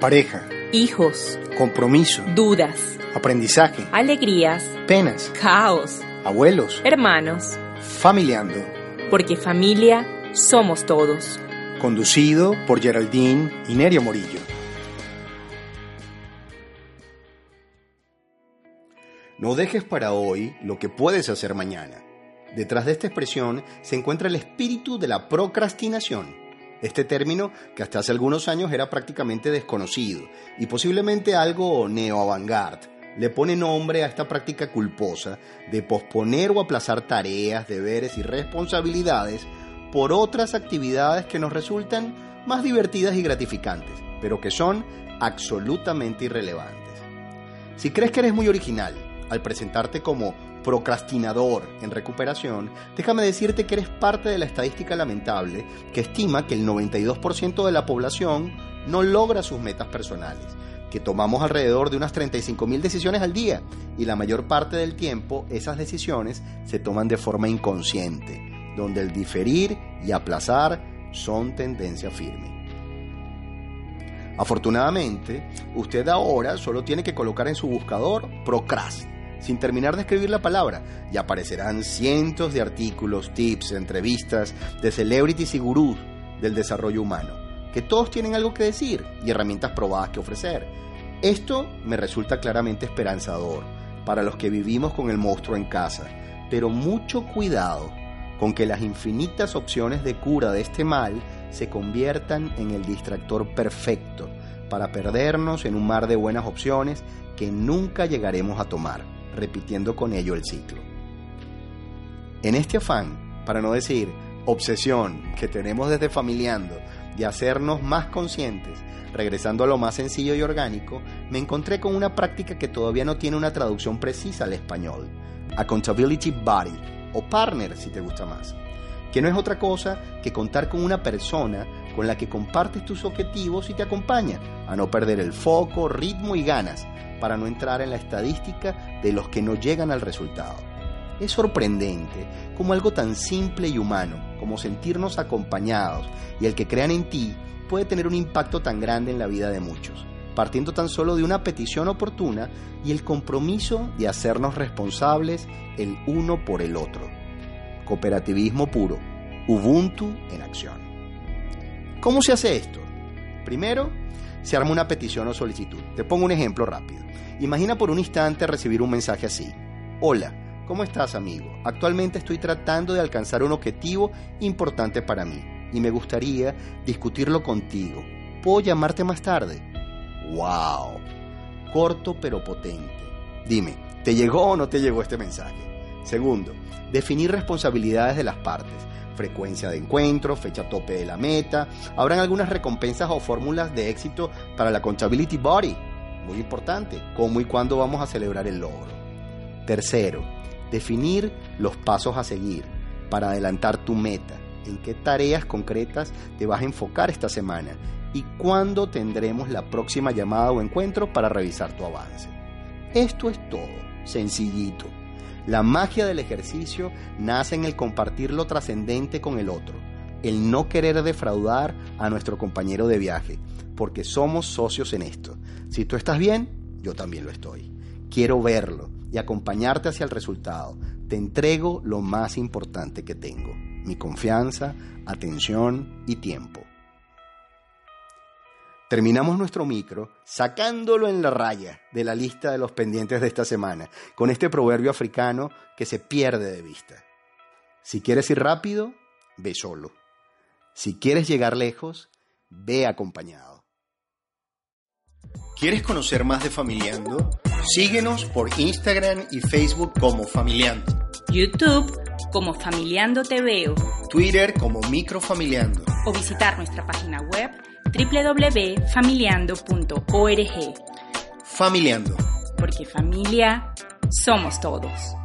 pareja, hijos, compromiso, dudas, aprendizaje, alegrías, penas, caos, abuelos, hermanos, familiando. porque familia somos todos. Conducido por Geraldine y Nerio Morillo. No dejes para hoy lo que puedes hacer mañana. Detrás de esta expresión se encuentra el espíritu de la procrastinación. Este término, que hasta hace algunos años era prácticamente desconocido y posiblemente algo neo-avant-garde, le pone nombre a esta práctica culposa de posponer o aplazar tareas, deberes y responsabilidades por otras actividades que nos resultan más divertidas y gratificantes, pero que son absolutamente irrelevantes. Si crees que eres muy original al presentarte como procrastinador en recuperación, déjame decirte que eres parte de la estadística lamentable que estima que el 92% de la población no logra sus metas personales, que tomamos alrededor de unas 35.000 decisiones al día y la mayor parte del tiempo esas decisiones se toman de forma inconsciente, donde el diferir y aplazar son tendencia firme. Afortunadamente, usted ahora solo tiene que colocar en su buscador procrast sin terminar de escribir la palabra, y aparecerán cientos de artículos, tips, entrevistas de celebrities y gurús del desarrollo humano, que todos tienen algo que decir y herramientas probadas que ofrecer. Esto me resulta claramente esperanzador para los que vivimos con el monstruo en casa, pero mucho cuidado con que las infinitas opciones de cura de este mal se conviertan en el distractor perfecto para perdernos en un mar de buenas opciones que nunca llegaremos a tomar repitiendo con ello el ciclo. En este afán, para no decir obsesión que tenemos desde familiando de hacernos más conscientes, regresando a lo más sencillo y orgánico, me encontré con una práctica que todavía no tiene una traducción precisa al español, Accountability Body, o partner si te gusta más, que no es otra cosa que contar con una persona con la que compartes tus objetivos y te acompaña a no perder el foco, ritmo y ganas para no entrar en la estadística de los que no llegan al resultado. Es sorprendente como algo tan simple y humano como sentirnos acompañados y el que crean en ti puede tener un impacto tan grande en la vida de muchos, partiendo tan solo de una petición oportuna y el compromiso de hacernos responsables el uno por el otro. Cooperativismo puro, Ubuntu en acción. ¿Cómo se hace esto? Primero, se arma una petición o solicitud. Te pongo un ejemplo rápido. Imagina por un instante recibir un mensaje así. Hola, ¿cómo estás amigo? Actualmente estoy tratando de alcanzar un objetivo importante para mí y me gustaría discutirlo contigo. ¿Puedo llamarte más tarde? ¡Wow! Corto pero potente. Dime, ¿te llegó o no te llegó este mensaje? Segundo, definir responsabilidades de las partes frecuencia de encuentro, fecha tope de la meta. Habrán algunas recompensas o fórmulas de éxito para la Accountability Body. Muy importante, cómo y cuándo vamos a celebrar el logro. Tercero, definir los pasos a seguir para adelantar tu meta. En qué tareas concretas te vas a enfocar esta semana y cuándo tendremos la próxima llamada o encuentro para revisar tu avance. Esto es todo, sencillito la magia del ejercicio nace en el compartir lo trascendente con el otro, el no querer defraudar a nuestro compañero de viaje, porque somos socios en esto. Si tú estás bien, yo también lo estoy. Quiero verlo y acompañarte hacia el resultado. Te entrego lo más importante que tengo, mi confianza, atención y tiempo. Terminamos nuestro micro sacándolo en la raya de la lista de los pendientes de esta semana, con este proverbio africano que se pierde de vista. Si quieres ir rápido, ve solo. Si quieres llegar lejos, ve acompañado. ¿Quieres conocer más de Familiando? Síguenos por Instagram y Facebook como Familiando. YouTube como Familiando Te Veo. Twitter como Microfamiliando. O visitar nuestra página web www.familiando.org. Familiando. Porque familia somos todos.